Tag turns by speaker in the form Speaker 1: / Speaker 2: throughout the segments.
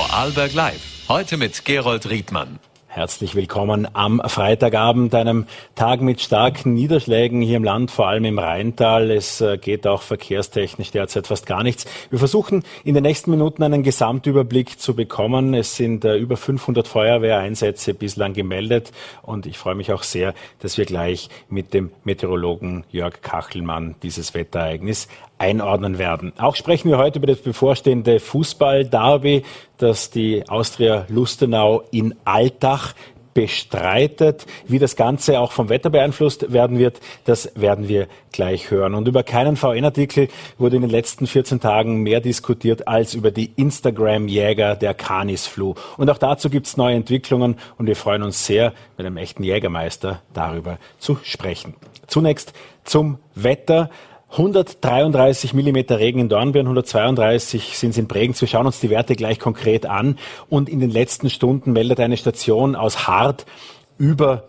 Speaker 1: Vorarlberg Live. Heute mit Gerold Riedmann.
Speaker 2: Herzlich willkommen am Freitagabend, einem Tag mit starken Niederschlägen hier im Land, vor allem im Rheintal. Es äh, geht auch verkehrstechnisch derzeit fast gar nichts. Wir versuchen in den nächsten Minuten einen Gesamtüberblick zu bekommen. Es sind äh, über 500 Feuerwehreinsätze bislang gemeldet und ich freue mich auch sehr, dass wir gleich mit dem Meteorologen Jörg Kachelmann dieses Wetterereignis einordnen werden. Auch sprechen wir heute über das bevorstehende Fußball-Derby, das die Austria Lustenau in Altach bestreitet. Wie das Ganze auch vom Wetter beeinflusst werden wird, das werden wir gleich hören. Und über keinen VN-Artikel wurde in den letzten 14 Tagen mehr diskutiert als über die Instagram-Jäger der Canis-Flu. Und auch dazu gibt es neue Entwicklungen und wir freuen uns sehr, mit einem echten Jägermeister darüber zu sprechen. Zunächst zum Wetter. 133 Millimeter Regen in Dornbirn, 132 sind es in Bregenz. Wir schauen uns die Werte gleich konkret an. Und in den letzten Stunden meldet eine Station aus Hart über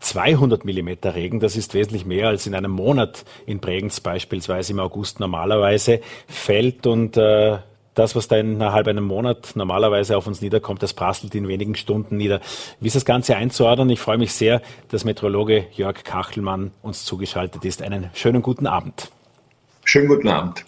Speaker 2: 200 Millimeter Regen. Das ist wesentlich mehr als in einem Monat in Bregenz beispielsweise im August normalerweise fällt. Und äh, das, was da innerhalb einem Monat normalerweise auf uns niederkommt, das prasselt in wenigen Stunden nieder. Wie ist das Ganze einzuordnen? Ich freue mich sehr, dass Meteorologe Jörg Kachelmann uns zugeschaltet ist. Einen schönen guten Abend.
Speaker 3: Schönen guten Abend.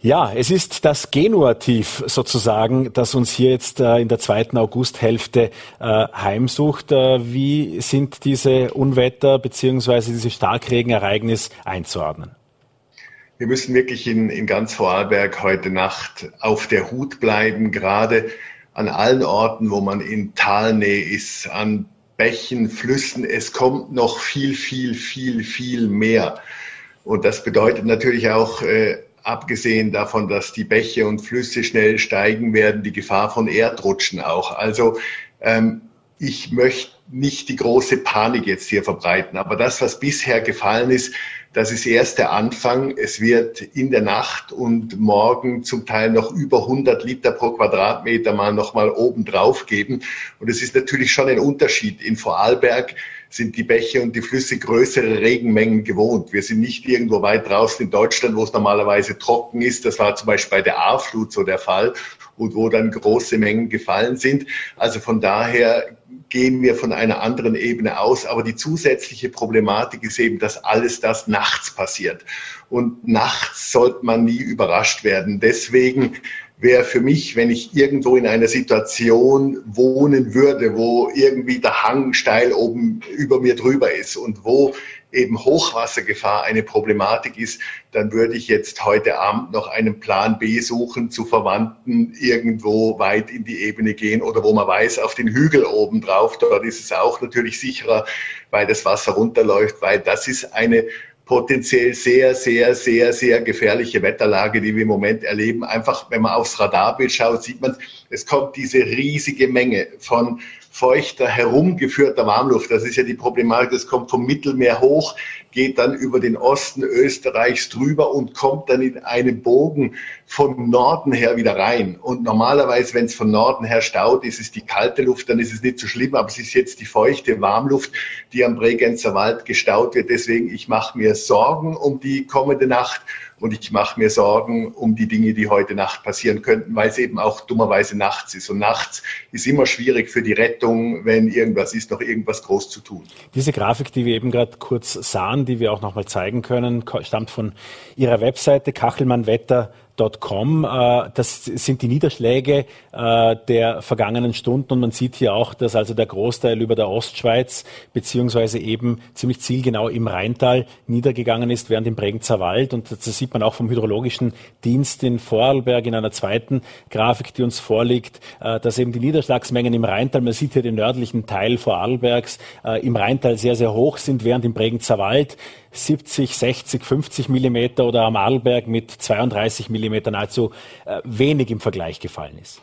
Speaker 2: Ja, es ist das Genua-Tief sozusagen, das uns hier jetzt äh, in der zweiten Augusthälfte äh, heimsucht. Äh, wie sind diese Unwetter beziehungsweise diese Starkregenereignis einzuordnen?
Speaker 3: Wir müssen wirklich in, in ganz Vorarlberg heute Nacht auf der Hut bleiben, gerade an allen Orten, wo man in Talnähe ist, an Bächen, Flüssen. Es kommt noch viel, viel, viel, viel mehr. Und das bedeutet natürlich auch, äh, abgesehen davon, dass die Bäche und Flüsse schnell steigen werden, die Gefahr von Erdrutschen auch. Also ähm, ich möchte nicht die große Panik jetzt hier verbreiten, aber das, was bisher gefallen ist, das ist erst der Anfang. Es wird in der Nacht und morgen zum Teil noch über 100 Liter pro Quadratmeter mal nochmal oben drauf geben. Und es ist natürlich schon ein Unterschied. In Vorarlberg sind die Bäche und die Flüsse größere Regenmengen gewohnt. Wir sind nicht irgendwo weit draußen in Deutschland, wo es normalerweise trocken ist. Das war zum Beispiel bei der A-Flut so der Fall und wo dann große Mengen gefallen sind. Also von daher gehen wir von einer anderen Ebene aus. Aber die zusätzliche Problematik ist eben, dass alles das nachts passiert. Und nachts sollte man nie überrascht werden. Deswegen wäre für mich, wenn ich irgendwo in einer Situation wohnen würde, wo irgendwie der Hang steil oben über mir drüber ist und wo eben Hochwassergefahr eine Problematik ist, dann würde ich jetzt heute Abend noch einen Plan B suchen, zu Verwandten irgendwo weit in die Ebene gehen oder wo man weiß, auf den Hügel oben drauf, dort ist es auch natürlich sicherer, weil das Wasser runterläuft, weil das ist eine potenziell sehr, sehr, sehr, sehr gefährliche Wetterlage, die wir im Moment erleben. Einfach, wenn man aufs Radarbild schaut, sieht man, es kommt diese riesige Menge von feuchter, herumgeführter Warmluft. Das ist ja die Problematik, das kommt vom Mittelmeer hoch, geht dann über den Osten Österreichs drüber und kommt dann in einen Bogen von Norden her wieder rein. Und normalerweise, wenn es von Norden her staut, ist es die kalte Luft, dann ist es nicht so schlimm, aber es ist jetzt die feuchte Warmluft, die am Bregenzer Wald gestaut wird. Deswegen, ich mache mir Sorgen um die kommende Nacht und ich mache mir Sorgen um die Dinge, die heute Nacht passieren könnten, weil es eben auch dummerweise nachts ist. Und nachts ist immer schwierig für die Rettung, wenn irgendwas ist, noch irgendwas groß zu tun.
Speaker 2: Diese Grafik, die wir eben gerade kurz sahen, die wir auch nochmal zeigen können, stammt von Ihrer Webseite Kachelmann-Wetter Com. Äh, das sind die Niederschläge äh, der vergangenen Stunden und man sieht hier auch, dass also der Großteil über der Ostschweiz beziehungsweise eben ziemlich zielgenau im Rheintal niedergegangen ist, während im Bregenzer Wald und das sieht man auch vom Hydrologischen Dienst in Vorarlberg in einer zweiten Grafik, die uns vorliegt, äh, dass eben die Niederschlagsmengen im Rheintal, man sieht hier den nördlichen Teil Vorarlbergs, im Rheintal sehr, sehr hoch sind, während im Bregenzer Wald 70, 60, 50 Millimeter oder am Arlberg mit 32 Millimeter nahezu äh, wenig im Vergleich gefallen ist.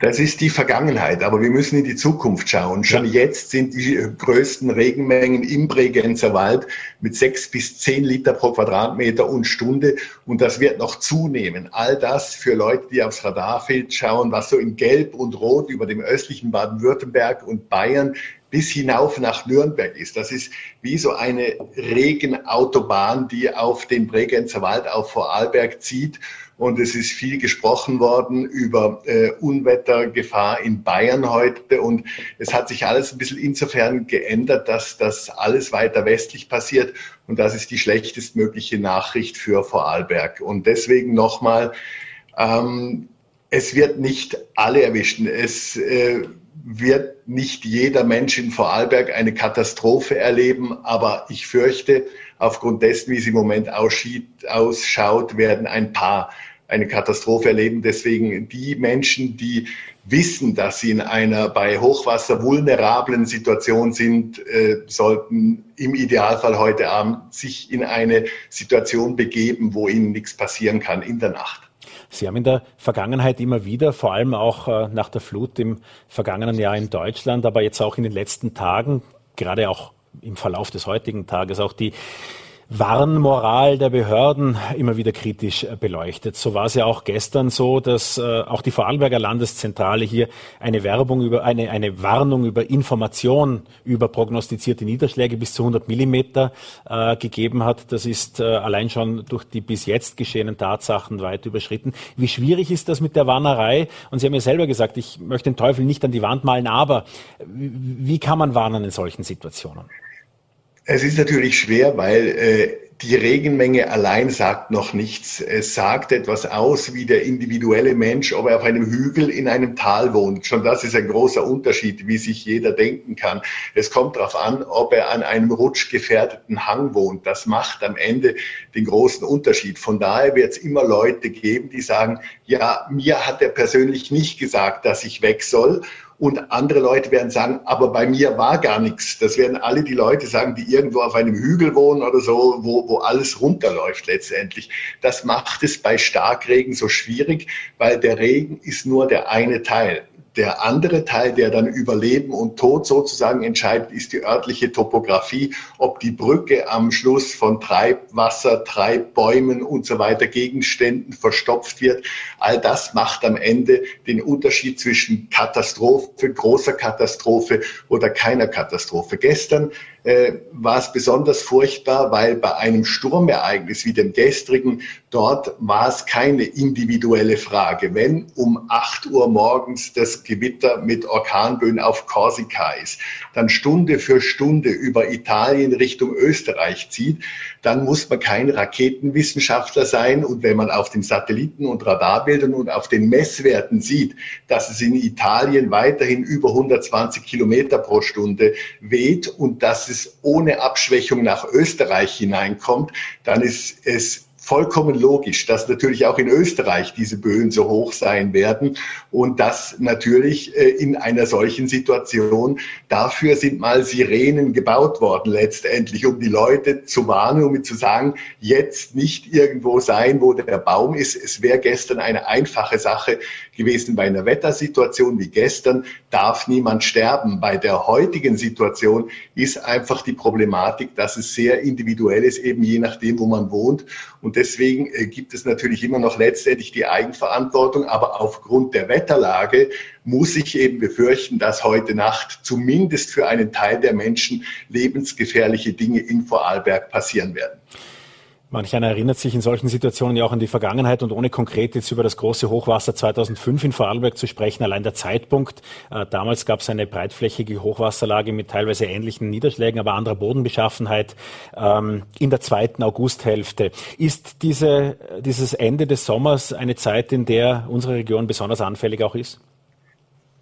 Speaker 3: Das ist die Vergangenheit, aber wir müssen in die Zukunft schauen. Schon ja. jetzt sind die größten Regenmengen im Bregenzer Wald mit sechs bis zehn Liter pro Quadratmeter und Stunde und das wird noch zunehmen. All das für Leute, die aufs Radarfeld schauen, was so in Gelb und Rot über dem östlichen Baden-Württemberg und Bayern bis hinauf nach Nürnberg ist. Das ist wie so eine Regenautobahn, die auf den Bregenzer Wald auf Vorarlberg zieht. Und es ist viel gesprochen worden über äh, Unwettergefahr in Bayern heute. Und es hat sich alles ein bisschen insofern geändert, dass das alles weiter westlich passiert. Und das ist die schlechtestmögliche Nachricht für Vorarlberg. Und deswegen nochmal, ähm, es wird nicht alle erwischen. Es äh, wird nicht jeder Mensch in Vorarlberg eine Katastrophe erleben, aber ich fürchte, aufgrund dessen, wie es im Moment ausschaut, werden ein paar eine Katastrophe erleben. Deswegen die Menschen, die wissen, dass sie in einer bei Hochwasser vulnerablen Situation sind, äh, sollten im Idealfall heute Abend sich in eine Situation begeben, wo ihnen nichts passieren kann in der Nacht.
Speaker 2: Sie haben in der Vergangenheit immer wieder, vor allem auch äh, nach der Flut im vergangenen Jahr in Deutschland, aber jetzt auch in den letzten Tagen, gerade auch im Verlauf des heutigen Tages, auch die Warnmoral der Behörden immer wieder kritisch beleuchtet. So war es ja auch gestern so, dass äh, auch die Vorarlberger Landeszentrale hier eine Werbung über eine, eine Warnung über Information über prognostizierte Niederschläge bis zu 100 Millimeter äh, gegeben hat. Das ist äh, allein schon durch die bis jetzt geschehenen Tatsachen weit überschritten. Wie schwierig ist das mit der Warnerei? Und Sie haben ja selber gesagt, ich möchte den Teufel nicht an die Wand malen, aber wie kann man warnen in solchen Situationen?
Speaker 3: Es ist natürlich schwer, weil äh, die Regenmenge allein sagt noch nichts. Es sagt etwas aus, wie der individuelle Mensch, ob er auf einem Hügel in einem Tal wohnt. Schon das ist ein großer Unterschied, wie sich jeder denken kann. Es kommt darauf an, ob er an einem rutschgefährdeten Hang wohnt. Das macht am Ende den großen Unterschied. Von daher wird es immer Leute geben, die sagen, ja, mir hat er persönlich nicht gesagt, dass ich weg soll. Und andere Leute werden sagen, aber bei mir war gar nichts. Das werden alle die Leute sagen, die irgendwo auf einem Hügel wohnen oder so, wo, wo alles runterläuft letztendlich. Das macht es bei Starkregen so schwierig, weil der Regen ist nur der eine Teil. Der andere Teil, der dann über Leben und Tod sozusagen entscheidet, ist die örtliche Topografie, ob die Brücke am Schluss von Treibwasser, Treibbäumen und so weiter Gegenständen verstopft wird. All das macht am Ende den Unterschied zwischen Katastrophe, großer Katastrophe oder keiner Katastrophe. Gestern äh, war es besonders furchtbar, weil bei einem Sturmereignis wie dem gestrigen, dort war es keine individuelle Frage. Wenn um 8 Uhr morgens das Gewitter mit Orkanböen auf Korsika ist, dann Stunde für Stunde über Italien Richtung Österreich zieht, dann muss man kein Raketenwissenschaftler sein. Und wenn man auf den Satelliten- und Radarbildern und auf den Messwerten sieht, dass es in Italien weiterhin über 120 Kilometer pro Stunde weht und dass es ohne Abschwächung nach Österreich hineinkommt, dann ist es vollkommen logisch, dass natürlich auch in Österreich diese Böen so hoch sein werden und dass natürlich äh, in einer solchen Situation dafür sind mal Sirenen gebaut worden letztendlich, um die Leute zu warnen, um zu sagen, jetzt nicht irgendwo sein, wo der Baum ist. Es wäre gestern eine einfache Sache gewesen bei einer Wettersituation wie gestern, darf niemand sterben. Bei der heutigen Situation ist einfach die Problematik, dass es sehr individuell ist, eben je nachdem, wo man wohnt und deswegen äh, gibt es natürlich immer noch letztendlich die Eigenverantwortung. Aber aufgrund der Wetterlage muss ich eben befürchten, dass heute Nacht zumindest für einen Teil der Menschen lebensgefährliche Dinge in Vorarlberg passieren werden.
Speaker 2: Manch einer erinnert sich in solchen Situationen ja auch an die Vergangenheit und ohne konkret jetzt über das große Hochwasser 2005 in Vorarlberg zu sprechen, allein der Zeitpunkt. Äh, damals gab es eine breitflächige Hochwasserlage mit teilweise ähnlichen Niederschlägen, aber anderer Bodenbeschaffenheit ähm, in der zweiten Augusthälfte. Ist diese, dieses Ende des Sommers eine Zeit, in der unsere Region besonders anfällig auch ist?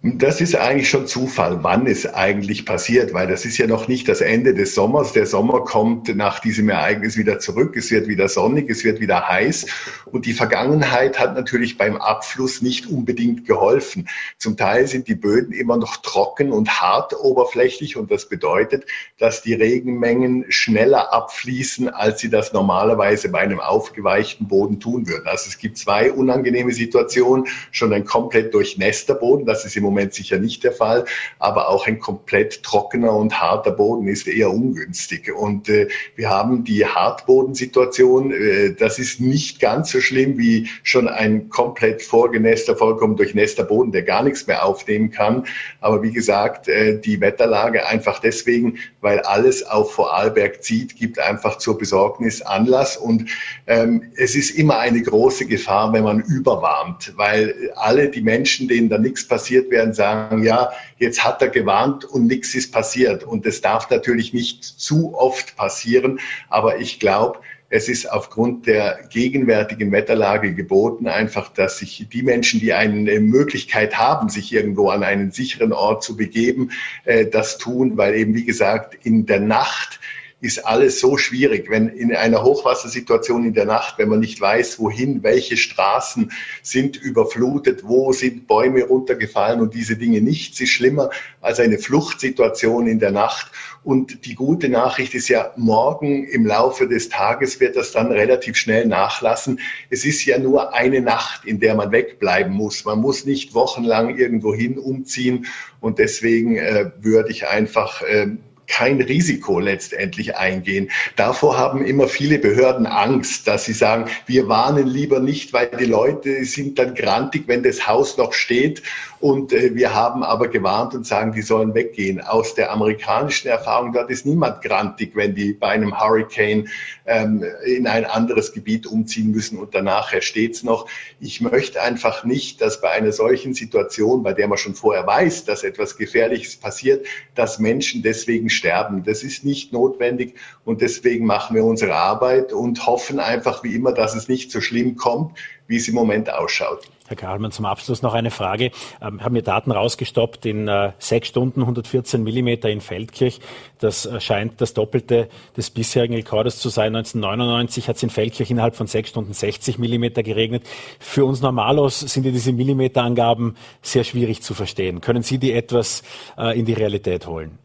Speaker 3: Das ist eigentlich schon Zufall, wann es eigentlich passiert, weil das ist ja noch nicht das Ende des Sommers. Der Sommer kommt nach diesem Ereignis wieder zurück. Es wird wieder sonnig, es wird wieder heiß. Und die Vergangenheit hat natürlich beim Abfluss nicht unbedingt geholfen. Zum Teil sind die Böden immer noch trocken und hart oberflächlich. Und das bedeutet, dass die Regenmengen schneller abfließen, als sie das normalerweise bei einem aufgeweichten Boden tun würden. Also es gibt zwei unangenehme Situationen. Schon ein komplett durchnässter Boden. Das ist im Moment sicher nicht der Fall, aber auch ein komplett trockener und harter Boden ist eher ungünstig. Und äh, wir haben die Hartbodensituation, äh, das ist nicht ganz so schlimm wie schon ein komplett vorgenässter, vollkommen durchnässter Boden, der gar nichts mehr aufnehmen kann. Aber wie gesagt, äh, die Wetterlage einfach deswegen, weil alles auf Vorarlberg zieht, gibt einfach zur Besorgnis Anlass. Und ähm, es ist immer eine große Gefahr, wenn man überwarmt, weil alle die Menschen, denen da nichts passiert werden, sagen, ja, jetzt hat er gewarnt und nichts ist passiert. Und das darf natürlich nicht zu oft passieren. Aber ich glaube, es ist aufgrund der gegenwärtigen Wetterlage geboten, einfach, dass sich die Menschen, die eine Möglichkeit haben, sich irgendwo an einen sicheren Ort zu begeben, äh, das tun, weil eben, wie gesagt, in der Nacht ist alles so schwierig, wenn in einer Hochwassersituation in der Nacht, wenn man nicht weiß, wohin, welche Straßen sind überflutet, wo sind Bäume runtergefallen und diese Dinge. Nichts ist schlimmer als eine Fluchtsituation in der Nacht. Und die gute Nachricht ist ja, morgen im Laufe des Tages wird das dann relativ schnell nachlassen. Es ist ja nur eine Nacht, in der man wegbleiben muss. Man muss nicht wochenlang irgendwo hin umziehen. Und deswegen äh, würde ich einfach äh, kein Risiko letztendlich eingehen. Davor haben immer viele Behörden Angst, dass sie sagen, wir warnen lieber nicht, weil die Leute sind dann grantig, wenn das Haus noch steht. Und äh, wir haben aber gewarnt und sagen, die sollen weggehen. Aus der amerikanischen Erfahrung, dort ist niemand grantig, wenn die bei einem Hurricane ähm, in ein anderes Gebiet umziehen müssen und danach steht's noch. Ich möchte einfach nicht, dass bei einer solchen Situation, bei der man schon vorher weiß, dass etwas Gefährliches passiert, dass Menschen deswegen sterben. Das ist nicht notwendig und deswegen machen wir unsere Arbeit und hoffen einfach wie immer, dass es nicht so schlimm kommt, wie es im Moment ausschaut.
Speaker 2: Herr Karlmann, zum Abschluss noch eine Frage. Ähm, haben mir Daten rausgestoppt in äh, sechs Stunden 114 Millimeter in Feldkirch. Das äh, scheint das Doppelte des bisherigen Rekordes zu sein. 1999 hat es in Feldkirch innerhalb von sechs Stunden 60 Millimeter geregnet. Für uns Normalos sind ja diese Millimeterangaben sehr schwierig zu verstehen. Können Sie die etwas äh, in die Realität holen?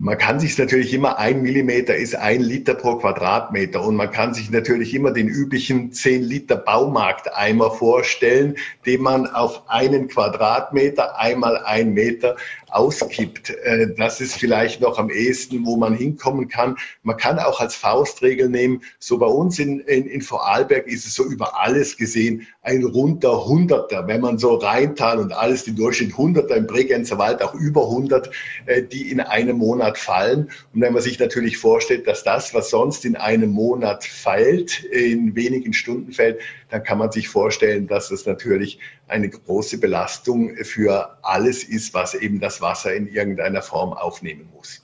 Speaker 3: Man kann sich natürlich immer, ein Millimeter ist ein Liter pro Quadratmeter und man kann sich natürlich immer den üblichen 10 Liter Baumarkteimer vorstellen, den man auf einen Quadratmeter einmal ein Meter auskippt. Äh, das ist vielleicht noch am ehesten, wo man hinkommen kann. Man kann auch als Faustregel nehmen, so bei uns in, in, in Vorarlberg ist es so über alles gesehen ein runder Hunderter. Wenn man so Rheintal und alles, die Durchschnitt Hunderter, im Bregenzer Wald auch über 100, äh, die in einem Monat fallen. Und wenn man sich natürlich vorstellt, dass das, was sonst in einem Monat fällt, in wenigen Stunden fällt, dann kann man sich vorstellen, dass es natürlich eine große Belastung für alles ist, was eben das Wasser in irgendeiner Form aufnehmen muss.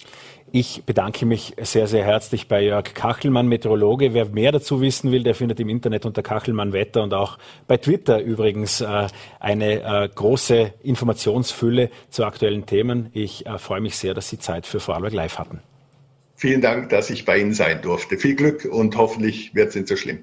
Speaker 2: Ich bedanke mich sehr, sehr herzlich bei Jörg Kachelmann, Meteorologe. Wer mehr dazu wissen will, der findet im Internet unter Kachelmann Wetter und auch bei Twitter übrigens äh, eine äh, große Informationsfülle zu aktuellen Themen. Ich äh, freue mich sehr, dass Sie Zeit für Vorarlberg Live hatten.
Speaker 3: Vielen Dank, dass ich bei Ihnen sein durfte. Viel Glück und hoffentlich wird es nicht so schlimm.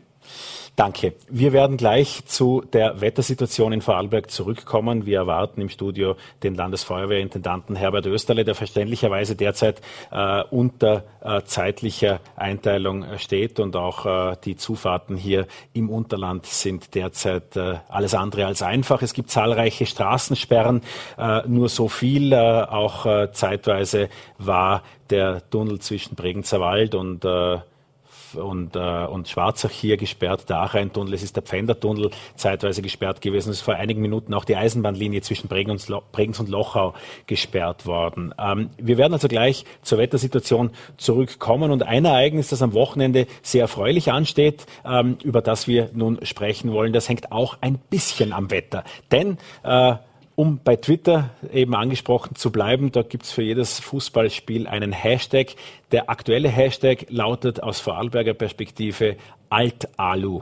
Speaker 2: Danke. Wir werden gleich zu der Wettersituation in Vorarlberg zurückkommen. Wir erwarten im Studio den Landesfeuerwehrintendanten Herbert Österle, der verständlicherweise derzeit äh, unter äh, zeitlicher Einteilung steht und auch äh, die Zufahrten hier im Unterland sind derzeit äh, alles andere als einfach. Es gibt zahlreiche Straßensperren, äh, nur so viel. Äh, auch zeitweise war der Tunnel zwischen Bregenzer Wald und und, äh, und Schwarzach hier gesperrt, der Achreintunnel, es ist der Pfändertunnel zeitweise gesperrt gewesen. Es ist vor einigen Minuten auch die Eisenbahnlinie zwischen Bregenz und Lochau gesperrt worden. Ähm, wir werden also gleich zur Wettersituation zurückkommen und ein Ereignis, das am Wochenende sehr erfreulich ansteht, ähm, über das wir nun sprechen wollen, das hängt auch ein bisschen am Wetter. Denn äh, um bei Twitter eben angesprochen zu bleiben, da gibt es für jedes Fußballspiel einen Hashtag. Der aktuelle Hashtag lautet aus Vorarlberger Perspektive Alt-Alu.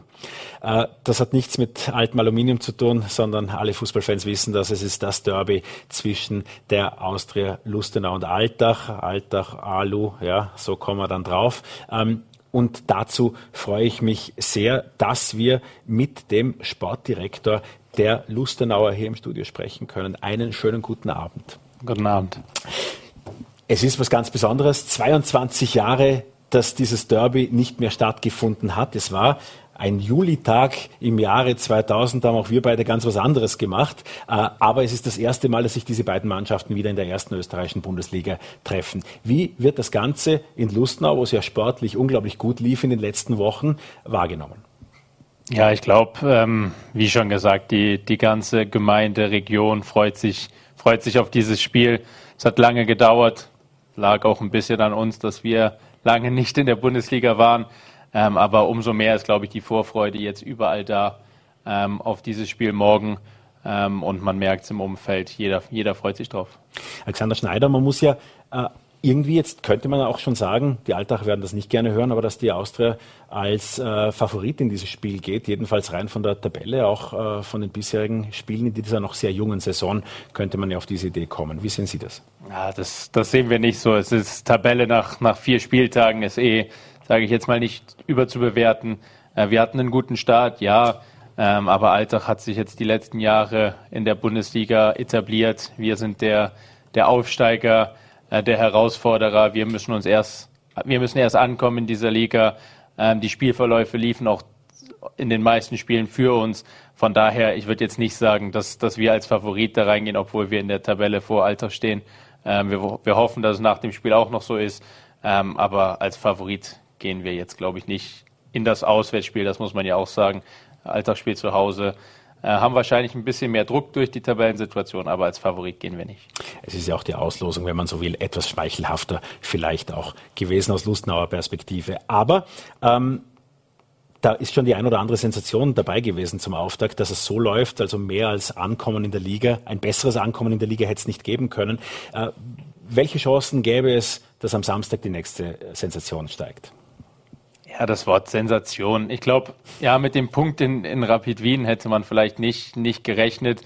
Speaker 2: Äh, das hat nichts mit altem Aluminium zu tun, sondern alle Fußballfans wissen, dass es ist das Derby zwischen der Austria Lustenau und Altach. Altach, Alu, ja, so kommen wir dann drauf. Ähm, und dazu freue ich mich sehr, dass wir mit dem Sportdirektor der Lustenauer hier im Studio sprechen können. Einen schönen guten Abend.
Speaker 4: Guten Abend.
Speaker 2: Es ist was ganz Besonderes. 22 Jahre, dass dieses Derby nicht mehr stattgefunden hat. Es war ein Julitag im Jahre 2000, da haben auch wir beide ganz was anderes gemacht. Äh, aber es ist das erste Mal, dass sich diese beiden Mannschaften wieder in der ersten österreichischen Bundesliga treffen. Wie wird das Ganze in Lustnau, wo es ja sportlich unglaublich gut lief in den letzten Wochen, wahrgenommen?
Speaker 4: Ja, ich glaube, ähm, wie schon gesagt, die, die ganze Gemeinde, Region freut sich, freut sich auf dieses Spiel. Es hat lange gedauert, lag auch ein bisschen an uns, dass wir lange nicht in der Bundesliga waren. Ähm, aber umso mehr ist, glaube ich, die Vorfreude jetzt überall da ähm, auf dieses Spiel morgen. Ähm, und man merkt es im Umfeld, jeder, jeder freut sich drauf.
Speaker 2: Alexander Schneider, man muss ja äh, irgendwie jetzt könnte man auch schon sagen, die Alltag werden das nicht gerne hören, aber dass die Austria als äh, Favorit in dieses Spiel geht, jedenfalls rein von der Tabelle, auch äh, von den bisherigen Spielen in dieser noch sehr jungen Saison, könnte man ja auf diese Idee kommen. Wie sehen Sie das?
Speaker 4: Ja, das, das sehen wir nicht so. Es ist Tabelle nach, nach vier Spieltagen, ist eh, sage ich jetzt mal, nicht überzubewerten. Äh, wir hatten einen guten Start, ja. Ähm, aber Alltag hat sich jetzt die letzten Jahre in der Bundesliga etabliert. Wir sind der, der Aufsteiger der Herausforderer. Wir müssen uns erst, wir müssen erst ankommen in dieser Liga. Ähm, die Spielverläufe liefen auch in den meisten Spielen für uns. Von daher, ich würde jetzt nicht sagen, dass, dass wir als Favorit da reingehen, obwohl wir in der Tabelle vor Alter stehen. Ähm, wir, wir hoffen, dass es nach dem Spiel auch noch so ist. Ähm, aber als Favorit gehen wir jetzt, glaube ich, nicht in das Auswärtsspiel. Das muss man ja auch sagen. Alltagsspiel zu Hause äh, haben wahrscheinlich ein bisschen mehr Druck durch die Tabellensituation, aber als Favorit gehen wir nicht.
Speaker 2: Es ist ja auch die Auslosung, wenn man so will, etwas schmeichelhafter vielleicht auch gewesen aus Lustnauer Perspektive. Aber ähm, da ist schon die ein oder andere Sensation dabei gewesen zum Auftakt, dass es so läuft, also mehr als Ankommen in der Liga, ein besseres Ankommen in der Liga hätte es nicht geben können. Äh, welche Chancen gäbe es, dass am Samstag die nächste Sensation steigt?
Speaker 4: Ja, das Wort Sensation. Ich glaube, ja, mit dem Punkt in, in Rapid Wien hätte man vielleicht nicht, nicht gerechnet,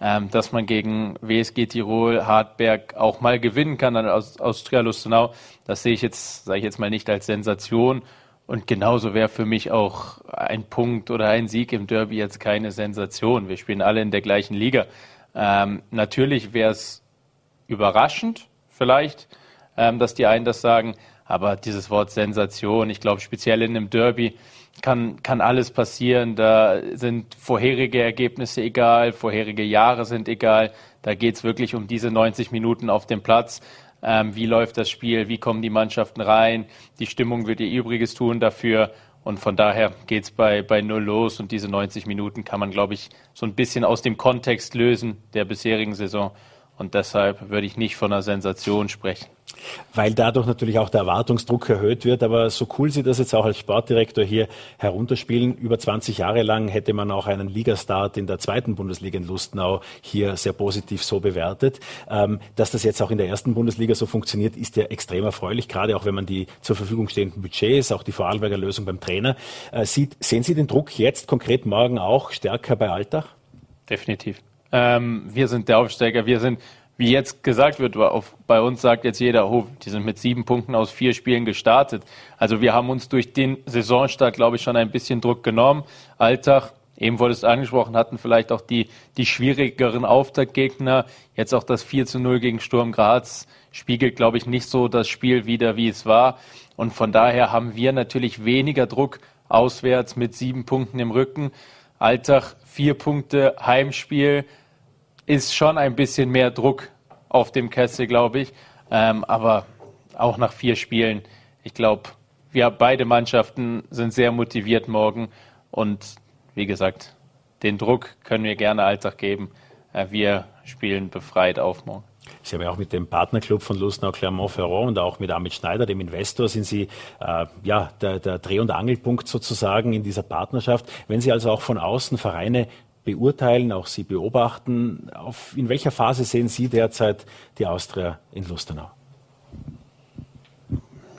Speaker 4: ähm, dass man gegen WSG Tirol, Hartberg auch mal gewinnen kann dann aus Austria Lustenau. Das sehe ich jetzt, sage ich jetzt mal nicht als Sensation. Und genauso wäre für mich auch ein Punkt oder ein Sieg im Derby jetzt keine Sensation. Wir spielen alle in der gleichen Liga. Ähm, natürlich wäre es überraschend, vielleicht, ähm, dass die einen das sagen. Aber dieses Wort Sensation, ich glaube, speziell in einem Derby kann, kann alles passieren. Da sind vorherige Ergebnisse egal, vorherige Jahre sind egal. Da geht es wirklich um diese 90 Minuten auf dem Platz. Ähm, wie läuft das Spiel? Wie kommen die Mannschaften rein? Die Stimmung wird ihr Übriges tun dafür. Und von daher geht es bei, bei Null los. Und diese 90 Minuten kann man, glaube ich, so ein bisschen aus dem Kontext lösen der bisherigen Saison. Und deshalb würde ich nicht von einer Sensation sprechen.
Speaker 2: Weil dadurch natürlich auch der Erwartungsdruck erhöht wird. Aber so cool Sie das jetzt auch als Sportdirektor hier herunterspielen, über 20 Jahre lang hätte man auch einen Ligastart in der zweiten Bundesliga in Lustenau hier sehr positiv so bewertet. Ähm, dass das jetzt auch in der ersten Bundesliga so funktioniert, ist ja extrem erfreulich, gerade auch wenn man die zur Verfügung stehenden Budgets, auch die Vorarlberger Lösung beim Trainer äh, sieht. Sehen Sie den Druck jetzt konkret morgen auch stärker bei Alltag?
Speaker 4: Definitiv. Ähm, wir sind der Aufsteiger, wir sind, wie jetzt gesagt wird, auf, bei uns sagt jetzt jeder, oh, die sind mit sieben Punkten aus vier Spielen gestartet. Also wir haben uns durch den Saisonstart, glaube ich, schon ein bisschen Druck genommen. Alltag, eben wurde es angesprochen, hatten vielleicht auch die, die schwierigeren Auftaktgegner. Jetzt auch das 4 zu 0 gegen Sturm Graz spiegelt, glaube ich, nicht so das Spiel wieder, wie es war. Und von daher haben wir natürlich weniger Druck auswärts mit sieben Punkten im Rücken. Alltag vier Punkte Heimspiel ist schon ein bisschen mehr Druck auf dem Kessel, glaube ich. Ähm, aber auch nach vier Spielen, ich glaube, wir beide Mannschaften sind sehr motiviert morgen und wie gesagt, den Druck können wir gerne Alltag geben. Äh, wir spielen befreit auf morgen.
Speaker 2: Sie haben ja auch mit dem Partnerclub von Lustenau Clermont-Ferrand und auch mit Amit Schneider, dem Investor, sind Sie äh, ja der, der Dreh- und Angelpunkt sozusagen in dieser Partnerschaft. Wenn Sie also auch von außen Vereine beurteilen, auch Sie beobachten, auf, in welcher Phase sehen Sie derzeit die Austria in Lustenau?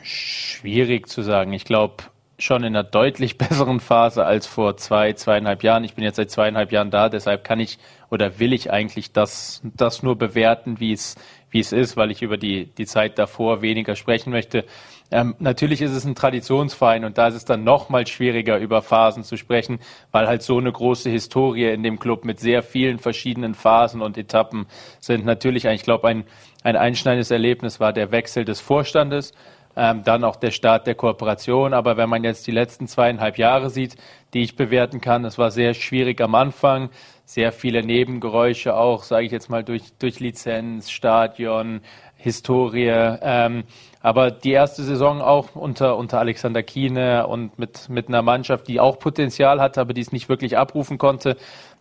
Speaker 4: Schwierig zu sagen. Ich glaube, schon in einer deutlich besseren Phase als vor zwei, zweieinhalb Jahren. Ich bin jetzt seit zweieinhalb Jahren da, deshalb kann ich oder will ich eigentlich das, das nur bewerten, wie es, wie es ist, weil ich über die, die Zeit davor weniger sprechen möchte. Ähm, natürlich ist es ein Traditionsverein und da ist es dann noch mal schwieriger, über Phasen zu sprechen, weil halt so eine große Historie in dem Club mit sehr vielen verschiedenen Phasen und Etappen sind. Natürlich, ich glaube, ein, ein einschneidendes Erlebnis war der Wechsel des Vorstandes Ähm, dann auch der Start der Kooperation. Aber wenn man jetzt die letzten zweieinhalb Jahre sieht, die ich bewerten kann, es war sehr schwierig am Anfang, sehr viele Nebengeräusche auch, sage ich jetzt mal, durch, durch Lizenz, Stadion, Historie. Ähm, aber die erste Saison auch unter, unter Alexander Kiene und mit, mit einer Mannschaft, die auch Potenzial hatte, aber die es nicht wirklich abrufen konnte,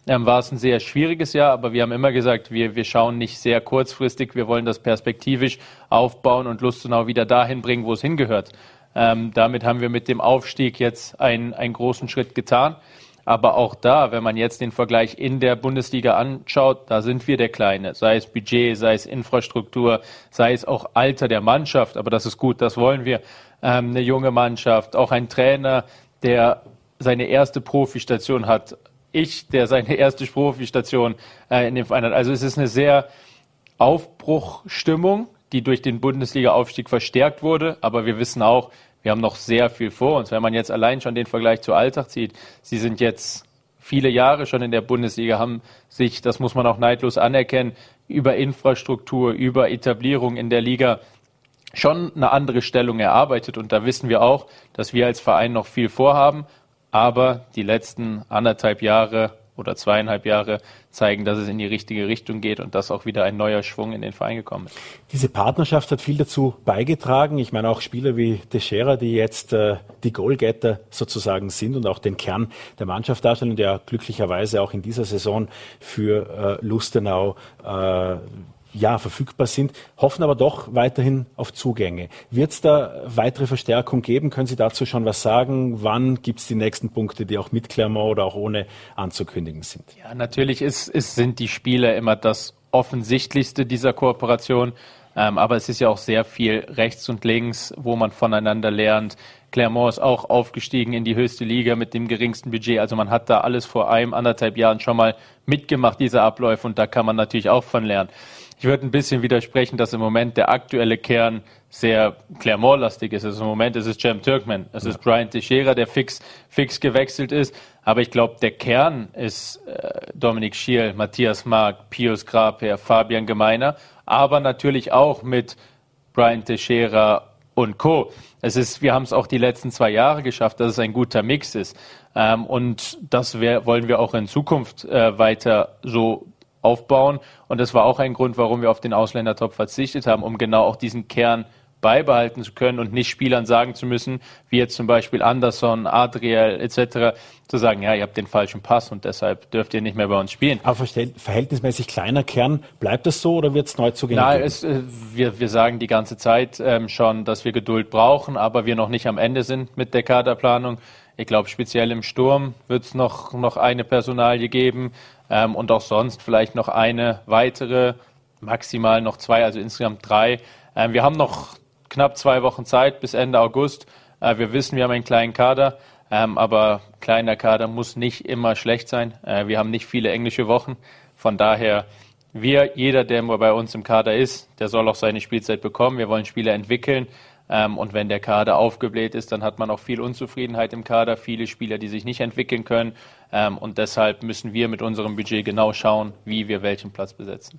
Speaker 4: ähm, war es ein sehr schwieriges Jahr. Aber wir haben immer gesagt, wir, wir schauen nicht sehr kurzfristig. Wir wollen das perspektivisch aufbauen und Lustenau wieder dahin bringen, wo es hingehört. Ähm, damit haben wir mit dem Aufstieg jetzt einen, einen großen Schritt getan. Aber auch da, wenn man jetzt den Vergleich in der Bundesliga anschaut, da sind wir der Kleine. Sei es Budget, sei es Infrastruktur, sei es auch Alter der Mannschaft. Aber das ist gut, das wollen wir. Ähm, eine junge Mannschaft, auch ein Trainer, der seine erste Profistation hat. Ich, der seine erste Profistation äh, in dem Verein hat. Also es ist eine sehr Aufbruchstimmung, die durch den Bundesliga-Aufstieg verstärkt wurde. Aber wir wissen auch, wir haben noch sehr viel vor uns. Wenn man jetzt allein schon den Vergleich zu Alltag zieht, sie sind jetzt viele Jahre schon in der Bundesliga, haben sich, das muss man auch neidlos anerkennen, über Infrastruktur, über Etablierung in der Liga schon eine andere Stellung erarbeitet. Und da wissen wir auch, dass wir als Verein noch viel vorhaben. Aber die letzten anderthalb Jahre oder zweieinhalb Jahre zeigen, dass es in die richtige Richtung geht und dass auch wieder ein neuer Schwung in den Verein gekommen ist.
Speaker 2: Diese Partnerschaft hat viel dazu beigetragen. Ich meine auch Spieler wie Teixeira, die jetzt äh, die Goalgetter sozusagen sind und auch den Kern der Mannschaft darstellen, der glücklicherweise auch in dieser Saison für äh, Lustenau äh, ja, verfügbar sind, hoffen aber doch weiterhin auf Zugänge. Wird es da weitere Verstärkung geben? Können Sie dazu schon was sagen? Wann gibt es die nächsten Punkte, die auch mit Clermont oder auch ohne anzukündigen sind?
Speaker 4: Ja, natürlich ist, ist, sind die Spieler immer das offensichtlichste dieser Kooperation. Ähm, aber es ist ja auch sehr viel rechts und links, wo man voneinander lernt. Clermont ist auch aufgestiegen in die höchste Liga mit dem geringsten Budget. Also man hat da alles vor einem, anderthalb Jahren schon mal mitgemacht, diese Abläufe. Und da kann man natürlich auch von lernen. Ich würde ein bisschen widersprechen, dass im Moment der aktuelle Kern sehr Clermont-lastig ist. Also Im Moment ist es Cem Turkman, es ja. ist Brian Teixeira, der fix, fix gewechselt ist. Aber ich glaube, der Kern ist äh, Dominik Schiel, Matthias Mark, Pius Graper, Fabian Gemeiner, aber natürlich auch mit Brian Teixeira und Co. Es ist, wir haben es auch die letzten zwei Jahre geschafft, dass es ein guter Mix ist. Ähm, und das wär, wollen wir auch in Zukunft äh, weiter so aufbauen. Und das war auch ein Grund, warum wir auf den Ausländertopf verzichtet haben, um genau auch diesen Kern beibehalten zu können und nicht Spielern sagen zu müssen, wie jetzt zum Beispiel Anderson, Adriel etc., zu sagen, ja, ihr habt den falschen Pass und deshalb dürft ihr nicht mehr bei uns spielen.
Speaker 2: Aber verhältnismäßig kleiner Kern, bleibt das so oder wird es Neuzugänge
Speaker 4: Nein, es, wir, wir sagen die ganze Zeit ähm, schon, dass wir Geduld brauchen, aber wir noch nicht am Ende sind mit der Kaderplanung. Ich glaube, speziell im Sturm wird es noch, noch eine Personalie geben ähm, und auch sonst vielleicht noch eine weitere, maximal noch zwei, also insgesamt drei. Ähm, wir haben noch knapp zwei Wochen Zeit bis Ende August. Äh, wir wissen, wir haben einen kleinen Kader, ähm, aber kleiner Kader muss nicht immer schlecht sein. Äh, wir haben nicht viele englische Wochen. Von daher, wir, jeder, der bei uns im Kader ist, der soll auch seine Spielzeit bekommen. Wir wollen Spieler entwickeln. Ähm, und wenn der Kader aufgebläht ist, dann hat man auch viel Unzufriedenheit im Kader, viele Spieler, die sich nicht entwickeln können. Ähm, und deshalb müssen wir mit unserem Budget genau schauen, wie wir welchen Platz besetzen.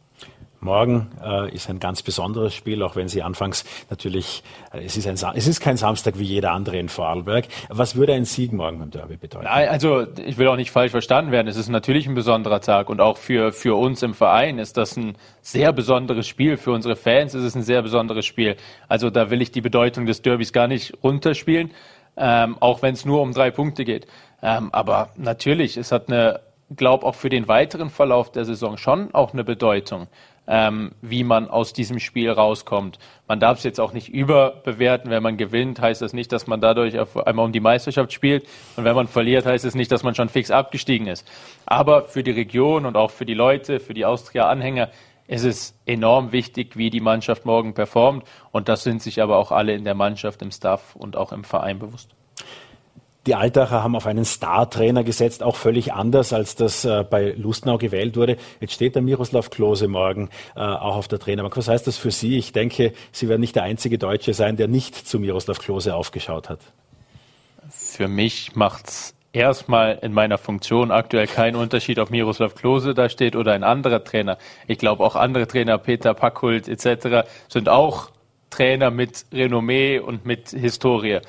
Speaker 2: Morgen äh, ist ein ganz besonderes Spiel, auch wenn Sie anfangs natürlich, äh, es, ist ein, es ist kein Samstag wie jeder andere in Vorarlberg. Was würde ein Sieg morgen beim Derby bedeuten?
Speaker 4: Also ich will auch nicht falsch verstanden werden. Es ist natürlich ein besonderer Tag und auch für, für uns im Verein ist das ein sehr besonderes Spiel. Für unsere Fans ist es ein sehr besonderes Spiel. Also da will ich die Bedeutung des Derbys gar nicht runterspielen, ähm, auch wenn es nur um drei Punkte geht. Ähm, aber natürlich, es hat eine, glaube auch für den weiteren Verlauf der Saison schon auch eine Bedeutung ähm, wie man aus diesem Spiel rauskommt. Man darf es jetzt auch nicht überbewerten. Wenn man gewinnt, heißt das nicht, dass man dadurch auf einmal um die Meisterschaft spielt. Und wenn man verliert, heißt es nicht, dass man schon fix abgestiegen ist. Aber für die Region und auch für die Leute, für die Austria-Anhänger, ist es enorm wichtig, wie die Mannschaft morgen performt. Und das sind sich aber auch alle in der Mannschaft, im Staff und auch im Verein bewusst.
Speaker 2: Die Altacher haben auf einen Star-Trainer gesetzt, auch völlig anders, als das äh, bei Lustnau gewählt wurde. Jetzt steht der Miroslav Klose morgen äh, auch auf der Trainerbank. Was heißt das für Sie? Ich denke, Sie werden nicht der einzige Deutsche sein, der nicht zu Miroslav Klose aufgeschaut hat.
Speaker 4: Für mich macht's erstmal in meiner Funktion aktuell keinen Unterschied, ob Miroslav Klose da steht oder ein anderer Trainer. Ich glaube, auch andere Trainer, Peter Packhult etc., sind auch Trainer mit Renommee und mit Historie.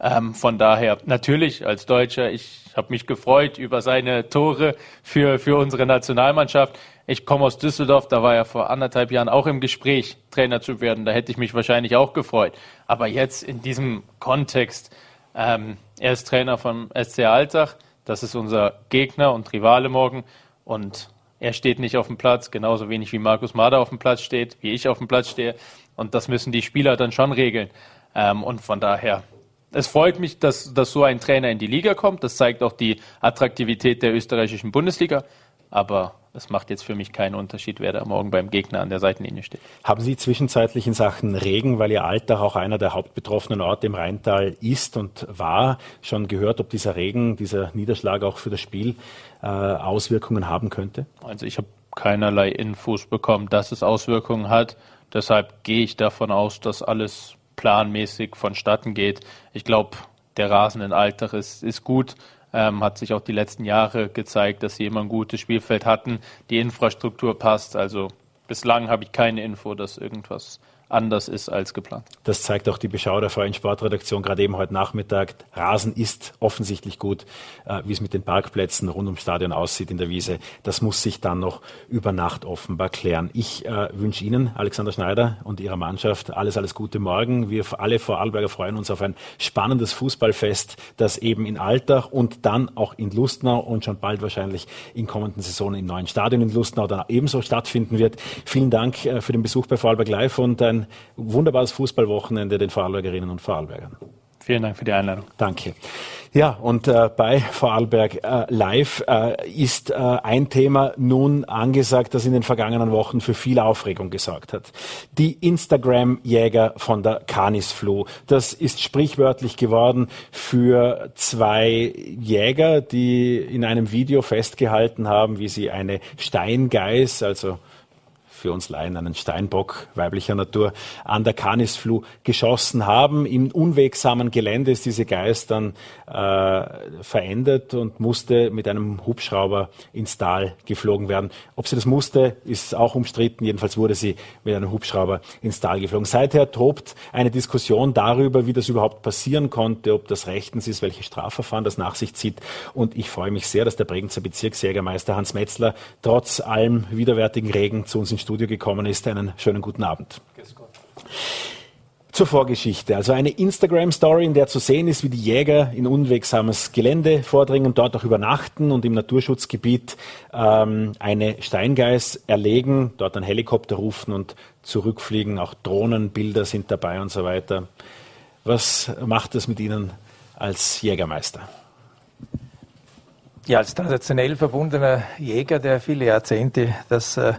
Speaker 4: Ähm, von daher natürlich als Deutscher, ich habe mich gefreut über seine Tore für, für unsere Nationalmannschaft. Ich komme aus Düsseldorf, da war er vor anderthalb Jahren auch im Gespräch, Trainer zu werden. Da hätte ich mich wahrscheinlich auch gefreut. Aber jetzt in diesem Kontext, ähm, er ist Trainer vom SC Altach, das ist unser Gegner und Rivale morgen. Und er steht nicht auf dem Platz, genauso wenig wie Markus Mader auf dem Platz steht, wie ich auf dem Platz stehe. Und das müssen die Spieler dann schon regeln. Ähm, und von daher es freut mich, dass, dass so ein Trainer in die Liga kommt. Das zeigt auch die Attraktivität der österreichischen Bundesliga. Aber es macht jetzt für mich keinen Unterschied, wer da morgen beim Gegner an der Seitenlinie steht.
Speaker 2: Haben Sie zwischenzeitlich in Sachen Regen, weil Ihr Alltag auch einer der hauptbetroffenen Orte im Rheintal ist und war, schon gehört, ob dieser Regen, dieser Niederschlag auch für das Spiel äh, Auswirkungen haben könnte?
Speaker 4: Also ich habe keinerlei Infos bekommen, dass es Auswirkungen hat. Deshalb gehe ich davon aus, dass alles planmäßig vonstatten geht. Ich glaube, der Rasen in Altach ist, ist gut. Ähm, hat sich auch die letzten Jahre gezeigt, dass sie immer ein gutes Spielfeld hatten. Die Infrastruktur passt. Also bislang habe ich keine Info, dass irgendwas anders ist als geplant.
Speaker 2: Das zeigt auch die Beschau der Freien Sportredaktion gerade eben heute Nachmittag. Rasen ist offensichtlich gut, äh, wie es mit den Parkplätzen rund ums Stadion aussieht in der Wiese. Das muss sich dann noch über Nacht offenbar klären. Ich äh, wünsche Ihnen, Alexander Schneider und Ihrer Mannschaft, alles, alles Gute morgen. Wir alle Vorarlberger freuen uns auf ein spannendes Fußballfest, das eben in Altach und dann auch in Lustnau und schon bald wahrscheinlich in kommenden Saisonen im neuen Stadion in Lustnau dann ebenso stattfinden wird. Vielen Dank äh, für den Besuch bei Vorarlberg Live und ein wunderbares Fußballwochenende den Vorarlbergerinnen und Vorarlbergern.
Speaker 4: Vielen Dank für die Einladung.
Speaker 2: Danke. Ja, und äh, bei Vorarlberg äh, Live äh, ist äh, ein Thema nun angesagt, das in den vergangenen Wochen für viel Aufregung gesorgt hat. Die Instagram-Jäger von der Canisflu. Das ist sprichwörtlich geworden für zwei Jäger, die in einem Video festgehalten haben, wie sie eine Steingeiß, also für uns Laien einen Steinbock weiblicher Natur an der Canisflu geschossen haben. Im unwegsamen Gelände ist diese Geist dann äh, verendet und musste mit einem Hubschrauber ins Tal geflogen werden. Ob sie das musste, ist auch umstritten. Jedenfalls wurde sie mit einem Hubschrauber ins Tal geflogen. Seither tobt eine Diskussion darüber, wie das überhaupt passieren konnte, ob das rechtens ist, welche Strafverfahren das nach sich zieht. Und ich freue mich sehr, dass der Bregenzer Bezirksjägermeister Hans Metzler trotz allem widerwärtigen Regen zu uns ins Studio gekommen ist. Einen schönen guten Abend. Zur Vorgeschichte. Also eine Instagram-Story, in der zu sehen ist, wie die Jäger in unwegsames Gelände vordringen, dort auch übernachten und im Naturschutzgebiet ähm, eine Steingeiß erlegen, dort einen Helikopter rufen und zurückfliegen. Auch Drohnenbilder sind dabei und so weiter. Was macht das mit Ihnen als Jägermeister?
Speaker 5: Ja, als traditionell verbundener Jäger, der viele Jahrzehnte das äh,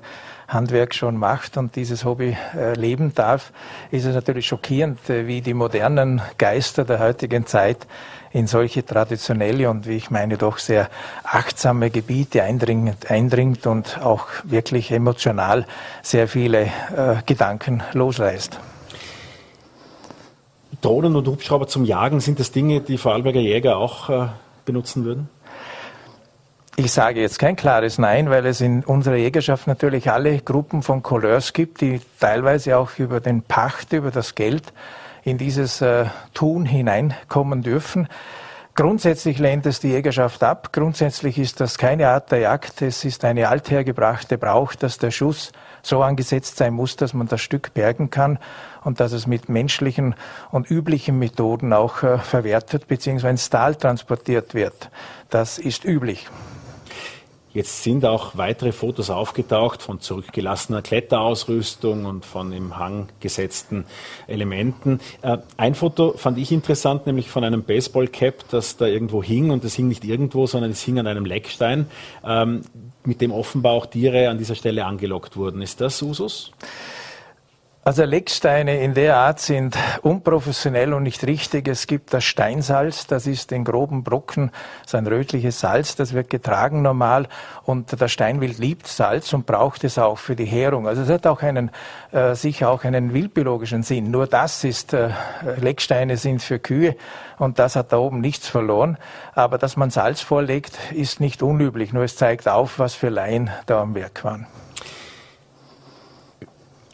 Speaker 5: Handwerk schon macht und dieses Hobby äh, leben darf, ist es natürlich schockierend, äh, wie die modernen Geister der heutigen Zeit in solche traditionelle und wie ich meine doch sehr achtsame Gebiete eindringt, eindringt und auch wirklich emotional sehr viele äh, Gedanken losreißt.
Speaker 2: Drohnen und Hubschrauber zum Jagen, sind das Dinge, die Vorarlberger Jäger auch äh, benutzen würden?
Speaker 5: Ich sage jetzt kein klares Nein, weil es in unserer Jägerschaft natürlich alle Gruppen von Couleurs gibt, die teilweise auch über den Pacht, über das Geld in dieses äh, Tun hineinkommen dürfen. Grundsätzlich lehnt es die Jägerschaft ab. Grundsätzlich ist das keine Art der Jagd. Es ist eine althergebrachte Brauch, dass der Schuss so angesetzt sein muss, dass man das Stück bergen kann und dass es mit menschlichen und üblichen Methoden auch äh, verwertet bzw. ins Tal transportiert wird. Das ist üblich.
Speaker 2: Jetzt sind auch weitere Fotos aufgetaucht von zurückgelassener Kletterausrüstung und von im Hang gesetzten Elementen. Äh, ein Foto fand ich interessant, nämlich von einem Baseballcap, das da irgendwo hing und es hing nicht irgendwo, sondern es hing an einem Leckstein, ähm, mit dem offenbar auch Tiere an dieser Stelle angelockt wurden. Ist das Usus?
Speaker 5: Also Lecksteine in der Art sind unprofessionell und nicht richtig. Es gibt das Steinsalz, das ist in groben Brocken, so ein rötliches Salz, das wird getragen normal und der Steinwild liebt Salz und braucht es auch für die Härung. Also es hat auch einen, äh, sicher auch einen wildbiologischen Sinn. Nur das ist, äh, Lecksteine sind für Kühe und das hat da oben nichts verloren. Aber dass man Salz vorlegt, ist nicht unüblich. Nur es zeigt auf, was für Laien da am Werk waren.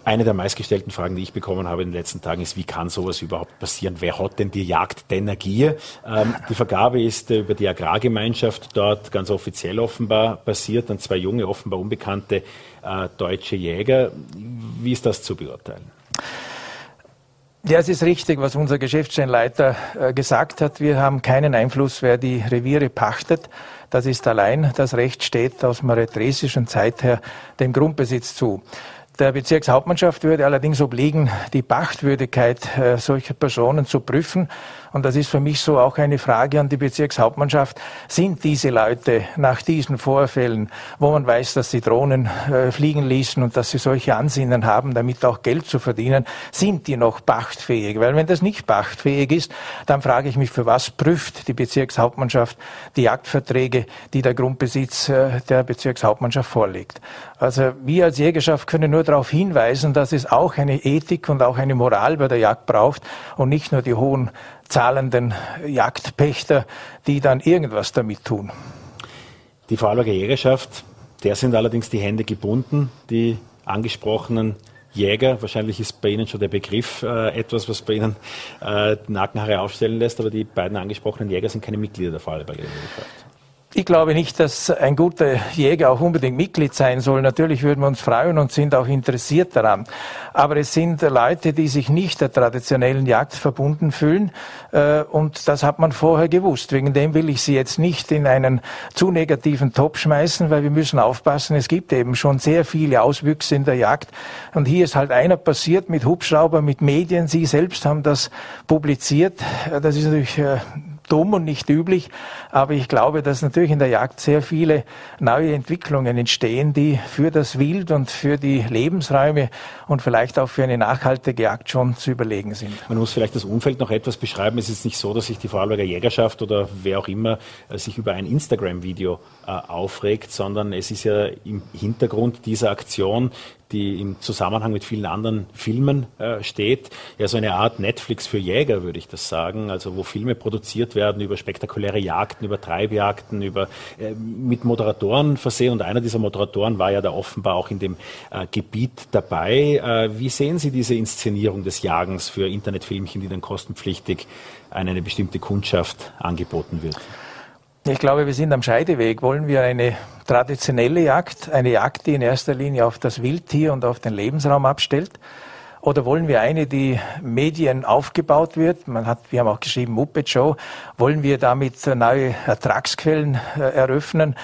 Speaker 2: Eine der meistgestellten Fragen, die ich bekommen habe in den letzten Tagen, ist, wie kann sowas überhaupt passieren? Wer hat denn die Jagd denn Gier? Ähm, die Vergabe ist äh, über die Agrargemeinschaft dort ganz offiziell offenbar passiert, an zwei junge, offenbar unbekannte äh, deutsche Jäger. Wie ist das zu beurteilen?
Speaker 5: Ja, es ist richtig, was unser Geschäftsstellenleiter äh, gesagt hat. Wir haben keinen Einfluss, wer die Reviere pachtet. Das ist allein das Recht steht aus dem eritreischen Zeit her dem Grundbesitz zu. Der Bezirkshauptmannschaft würde allerdings obliegen, die Pachtwürdigkeit äh, solcher Personen zu prüfen. Und das ist für mich so auch eine Frage an die Bezirkshauptmannschaft. Sind diese Leute nach diesen Vorfällen, wo man weiß, dass sie Drohnen äh, fliegen ließen und dass sie solche Ansinnen haben, damit auch Geld zu verdienen, sind die noch pachtfähig? Weil wenn das nicht pachtfähig ist, dann frage ich mich, für was prüft die Bezirkshauptmannschaft die Jagdverträge, die der Grundbesitz äh, der Bezirkshauptmannschaft vorlegt? Also wir als Jägerschaft können nur darauf hinweisen, dass es auch eine Ethik und auch eine Moral bei der Jagd braucht und nicht nur die hohen zahlenden Jagdpächter, die dann irgendwas damit tun.
Speaker 2: Die Vorarlberger Jägerschaft, der sind allerdings die Hände gebunden, die angesprochenen Jäger, wahrscheinlich ist bei Ihnen schon der Begriff äh, etwas, was bei Ihnen äh, Nackenhaare aufstellen lässt, aber die beiden angesprochenen Jäger sind keine Mitglieder der Vorarlberger Jägerschaft.
Speaker 5: Ich glaube nicht, dass ein guter Jäger auch unbedingt Mitglied sein soll. Natürlich würden wir uns freuen und sind auch interessiert daran. Aber es sind Leute, die sich nicht der traditionellen Jagd verbunden fühlen. Äh, und das hat man vorher gewusst. Wegen dem will ich Sie jetzt nicht in einen zu negativen Topf schmeißen, weil wir müssen aufpassen. Es gibt eben schon sehr viele Auswüchse in der Jagd. Und hier ist halt einer passiert mit Hubschrauber, mit Medien. Sie selbst haben das publiziert. Das ist natürlich äh, dumm und nicht üblich. Aber ich glaube, dass natürlich in der Jagd sehr viele neue Entwicklungen entstehen, die für das Wild und für die Lebensräume und vielleicht auch für eine nachhaltige Jagd schon zu überlegen sind.
Speaker 2: Man muss vielleicht das Umfeld noch etwas beschreiben. Es ist nicht so, dass sich die Vorarlberger Jägerschaft oder wer auch immer äh, sich über ein Instagram-Video aufregt, sondern es ist ja im Hintergrund dieser Aktion die im Zusammenhang mit vielen anderen Filmen äh, steht. Ja, so eine Art Netflix für Jäger, würde ich das sagen. Also wo Filme produziert werden über spektakuläre Jagden, über Treibjagden, über äh, mit Moderatoren versehen. Und einer dieser Moderatoren war ja da offenbar auch in dem äh, Gebiet dabei. Äh, wie sehen Sie diese Inszenierung des Jagens für Internetfilmchen, die dann kostenpflichtig an eine bestimmte Kundschaft angeboten wird?
Speaker 5: Ich glaube, wir sind am Scheideweg. Wollen wir eine traditionelle Jagd, eine Jagd, die in erster Linie auf das Wildtier und auf den Lebensraum abstellt? Oder wollen wir eine, die Medien aufgebaut wird? Man hat, wir haben auch geschrieben, Muppet Show. Wollen wir damit neue Ertragsquellen äh, eröffnen?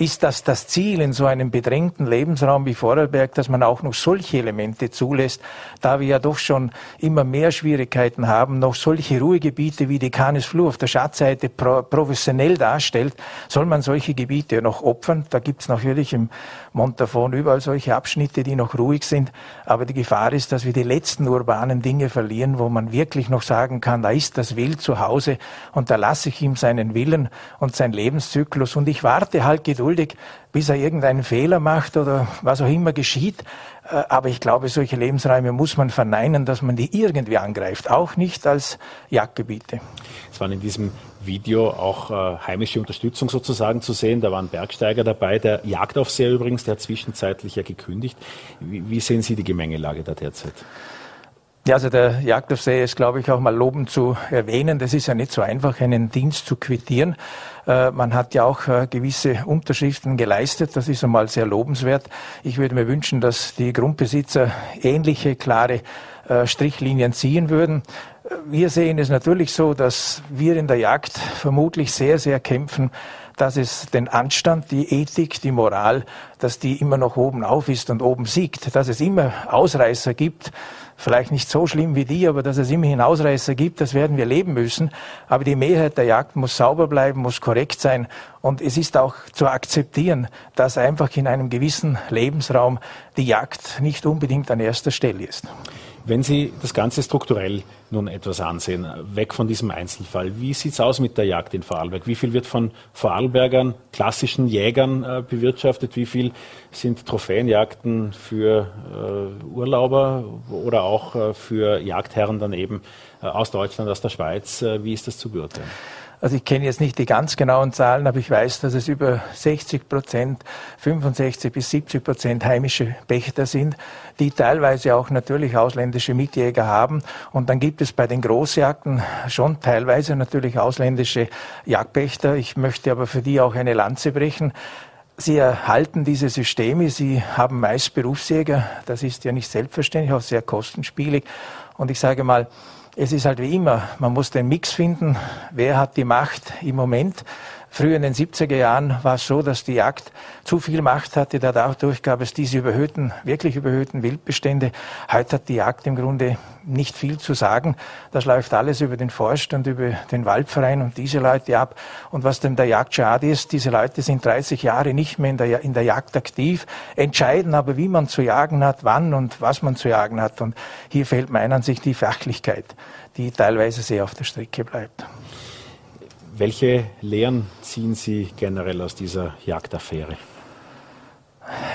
Speaker 5: Ist das das Ziel in so einem bedrängten Lebensraum wie Vorarlberg, dass man auch noch solche Elemente zulässt, da wir ja doch schon immer mehr Schwierigkeiten haben, noch solche Ruhegebiete wie die Canis Flu auf der Schatzseite pro professionell darstellt, soll man solche Gebiete noch opfern. Da gibt es natürlich im Montafon überall solche Abschnitte, die noch ruhig sind, aber die Gefahr ist, dass wir die letzten urbanen Dinge verlieren, wo man wirklich noch sagen kann, da ist das Wild zu Hause und da lasse ich ihm seinen Willen und seinen Lebenszyklus und ich warte halt geduldig geduldig, bis er irgendeinen Fehler macht oder was auch immer geschieht. Äh, aber ich glaube, solche Lebensräume muss man verneinen, dass man die irgendwie angreift, auch nicht als Jagdgebiete.
Speaker 2: Es waren in diesem Video auch äh, heimische Unterstützung sozusagen zu sehen. Da waren Bergsteiger dabei. Der Jagdaufseher übrigens, der hat zwischenzeitlich ja gekündigt. Wie, wie sehen Sie die Gemengelage da derzeit?
Speaker 5: Ja, also der Jagdaufseher ist, glaube ich, auch mal lobend zu erwähnen. Das ist ja nicht so einfach, einen Dienst zu quittieren. Äh, man hat ja auch äh, gewisse Unterschriften geleistet. Das ist einmal sehr lobenswert. Ich würde mir wünschen, dass die Grundbesitzer ähnliche klare äh, Strichlinien ziehen würden. Wir sehen es natürlich so, dass wir in der Jagd vermutlich sehr, sehr kämpfen, dass es den Anstand, die Ethik, die Moral, dass die immer noch oben auf ist und oben siegt, dass es immer Ausreißer gibt, vielleicht nicht so schlimm wie die, aber dass es immerhin Ausreißer gibt, das werden wir leben müssen. Aber die Mehrheit der Jagd muss sauber bleiben, muss korrekt sein. Und es ist auch zu akzeptieren, dass einfach in einem gewissen Lebensraum die Jagd nicht unbedingt an erster Stelle ist.
Speaker 2: Wenn Sie das Ganze strukturell nun etwas ansehen, weg von diesem Einzelfall, wie sieht es aus mit der Jagd in Vorarlberg? Wie viel wird von Vorarlbergern, klassischen Jägern äh, bewirtschaftet? Wie viel sind Trophäenjagden für äh, Urlauber oder auch äh, für Jagdherren dann eben äh, aus Deutschland, aus der Schweiz? Äh, wie ist das zu beurteilen?
Speaker 5: Also ich kenne jetzt nicht die ganz genauen Zahlen, aber ich weiß, dass es über 60 Prozent, 65 bis 70 Prozent heimische Pächter sind, die teilweise auch natürlich ausländische Mitjäger haben. Und dann gibt es bei den Großjagden schon teilweise natürlich ausländische Jagdpächter. Ich möchte aber für die auch eine Lanze brechen. Sie erhalten diese Systeme, Sie haben meist Berufsjäger, das ist ja nicht selbstverständlich, auch sehr kostenspielig. Und ich sage mal, es ist halt wie immer, man muss den Mix finden, wer hat die Macht im Moment. Früher in den 70er Jahren war es so, dass die Jagd zu viel Macht hatte. Dadurch gab es diese überhöhten, wirklich überhöhten Wildbestände. Heute hat die Jagd im Grunde nicht viel zu sagen. Das läuft alles über den Forst und über den Waldverein und diese Leute ab. Und was denn der Jagd schade ist, diese Leute sind 30 Jahre nicht mehr in der, in der Jagd aktiv, entscheiden aber, wie man zu jagen hat, wann und was man zu jagen hat. Und hier fehlt meiner Ansicht die Fachlichkeit, die teilweise sehr auf der Strecke bleibt.
Speaker 2: Welche Lehren ziehen Sie generell aus dieser Jagdaffäre?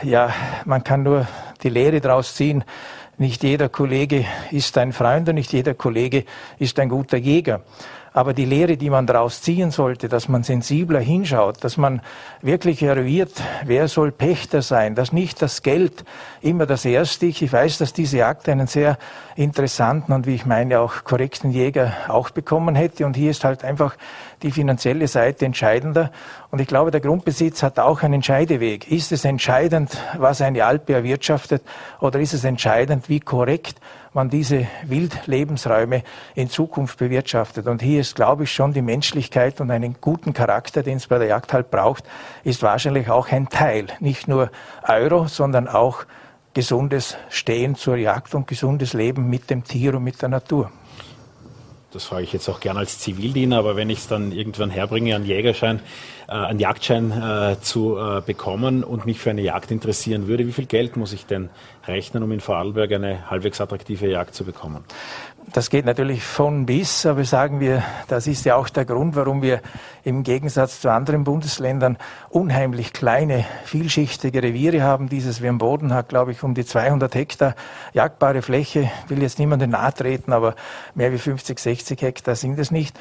Speaker 5: Ja, man kann nur die Lehre daraus ziehen. Nicht jeder Kollege ist ein Freund und nicht jeder Kollege ist ein guter Jäger. Aber die Lehre, die man daraus ziehen sollte, dass man sensibler hinschaut, dass man wirklich eruiert, wer soll Pächter sein, dass nicht das Geld immer das Erste. Ich weiß, dass diese Jagd einen sehr interessanten und wie ich meine auch korrekten Jäger auch bekommen hätte. Und hier ist halt einfach die finanzielle Seite entscheidender. Und ich glaube, der Grundbesitz hat auch einen Entscheideweg. Ist es entscheidend, was eine Alpe erwirtschaftet, oder ist es entscheidend, wie korrekt man diese Wildlebensräume in Zukunft bewirtschaftet. Und hier ist, glaube ich, schon die Menschlichkeit und einen guten Charakter, den es bei der Jagd halt braucht, ist wahrscheinlich auch ein Teil. Nicht nur Euro, sondern auch gesundes Stehen zur Jagd und gesundes Leben mit dem Tier und mit der Natur
Speaker 2: das frage ich jetzt auch gerne als Zivildiener, aber wenn ich es dann irgendwann herbringe, einen Jägerschein, äh, einen Jagdschein äh, zu äh, bekommen und mich für eine Jagd interessieren würde, wie viel Geld muss ich denn rechnen, um in Vorarlberg eine halbwegs attraktive Jagd zu bekommen?
Speaker 5: Das geht natürlich von bis, aber sagen wir, das ist ja auch der Grund, warum wir im Gegensatz zu anderen Bundesländern unheimlich kleine, vielschichtige Reviere haben. Dieses wie am Boden hat, glaube ich, um die 200 Hektar jagdbare Fläche. Will jetzt niemandem nahe treten, aber mehr wie 50, 60 Hektar sind es nicht.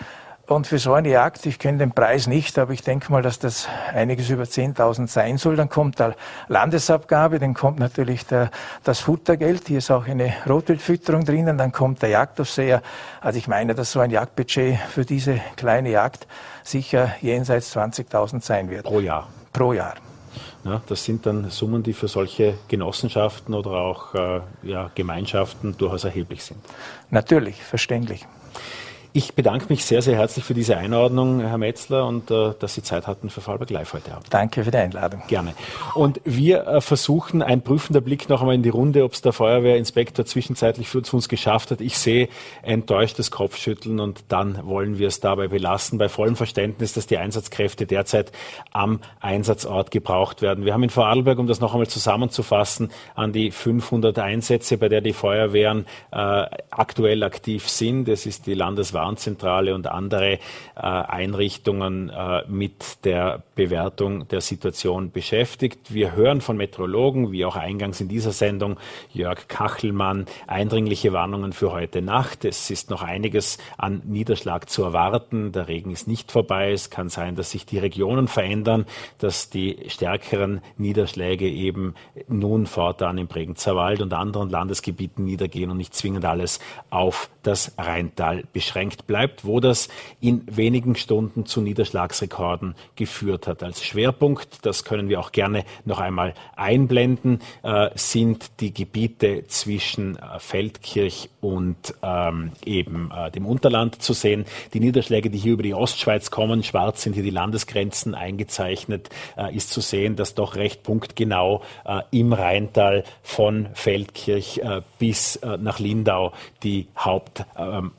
Speaker 5: Und für so eine Jagd, ich kenne den Preis nicht, aber ich denke mal, dass das einiges über 10.000 sein soll. Dann kommt da Landesabgabe, dann kommt natürlich der, das Futtergeld, hier ist auch eine Rotwildfütterung drinnen, dann kommt der Jagdaufseher. Also ich meine, dass so ein Jagdbudget für diese kleine Jagd sicher jenseits 20.000 sein wird.
Speaker 2: Pro Jahr?
Speaker 5: Pro Jahr.
Speaker 2: Ja, das sind dann Summen, die für solche Genossenschaften oder auch äh, ja, Gemeinschaften durchaus erheblich sind.
Speaker 5: Natürlich, verständlich.
Speaker 2: Ich bedanke mich sehr, sehr herzlich für diese Einordnung, Herr Metzler, und äh, dass Sie Zeit hatten für Fallberg Live heute Abend.
Speaker 5: Danke für die Einladung.
Speaker 2: Gerne. Und wir äh, versuchen, ein prüfender Blick noch einmal in die Runde, ob es der Feuerwehrinspektor zwischenzeitlich für uns geschafft hat. Ich sehe enttäuschtes Kopfschütteln und dann wollen wir es dabei belassen, bei vollem Verständnis, dass die Einsatzkräfte derzeit am Einsatzort gebraucht werden. Wir haben in Vorarlberg, um das noch einmal zusammenzufassen, an die 500 Einsätze, bei der die Feuerwehren äh, aktuell aktiv sind. Es ist die Landeswahl Warnzentrale und andere äh, Einrichtungen äh, mit der Bewertung der Situation beschäftigt. Wir hören von Meteorologen, wie auch eingangs in dieser Sendung Jörg Kachelmann, eindringliche Warnungen für heute Nacht. Es ist noch einiges an Niederschlag zu erwarten. Der Regen ist nicht vorbei. Es kann sein, dass sich die Regionen verändern, dass die stärkeren Niederschläge eben nun fortan im Bregenzer Wald und anderen Landesgebieten niedergehen und nicht zwingend alles auf das Rheintal beschränkt bleibt, wo das in wenigen Stunden zu Niederschlagsrekorden geführt hat. Als Schwerpunkt, das können wir auch gerne noch einmal einblenden, äh, sind die Gebiete zwischen äh, Feldkirch und ähm, eben äh, dem Unterland zu sehen. Die Niederschläge, die hier über die Ostschweiz kommen, schwarz sind hier die Landesgrenzen eingezeichnet, äh, ist zu sehen, dass doch recht punktgenau äh, im Rheintal von Feldkirch äh, bis nach Lindau die Haupt ähm,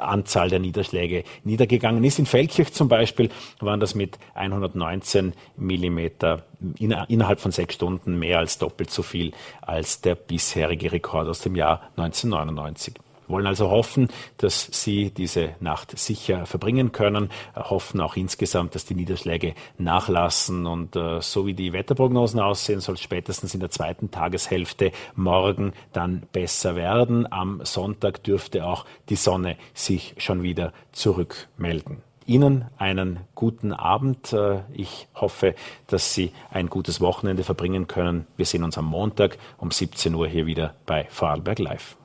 Speaker 2: Anzahl der Niederschläge niedergegangen ist. In Feldkirch zum Beispiel waren das mit 119 Millimeter innerhalb von sechs Stunden mehr als doppelt so viel als der bisherige Rekord aus dem Jahr 1999 wollen also hoffen, dass Sie diese Nacht sicher verbringen können, hoffen auch insgesamt, dass die Niederschläge nachlassen und äh, so wie die Wetterprognosen aussehen, soll es spätestens in der zweiten Tageshälfte morgen dann besser werden. Am Sonntag dürfte auch die Sonne sich schon wieder zurückmelden. Ihnen einen guten Abend. Äh, ich hoffe, dass Sie ein gutes Wochenende verbringen können. Wir sehen uns am Montag um 17 Uhr hier wieder bei Vorarlberg Live.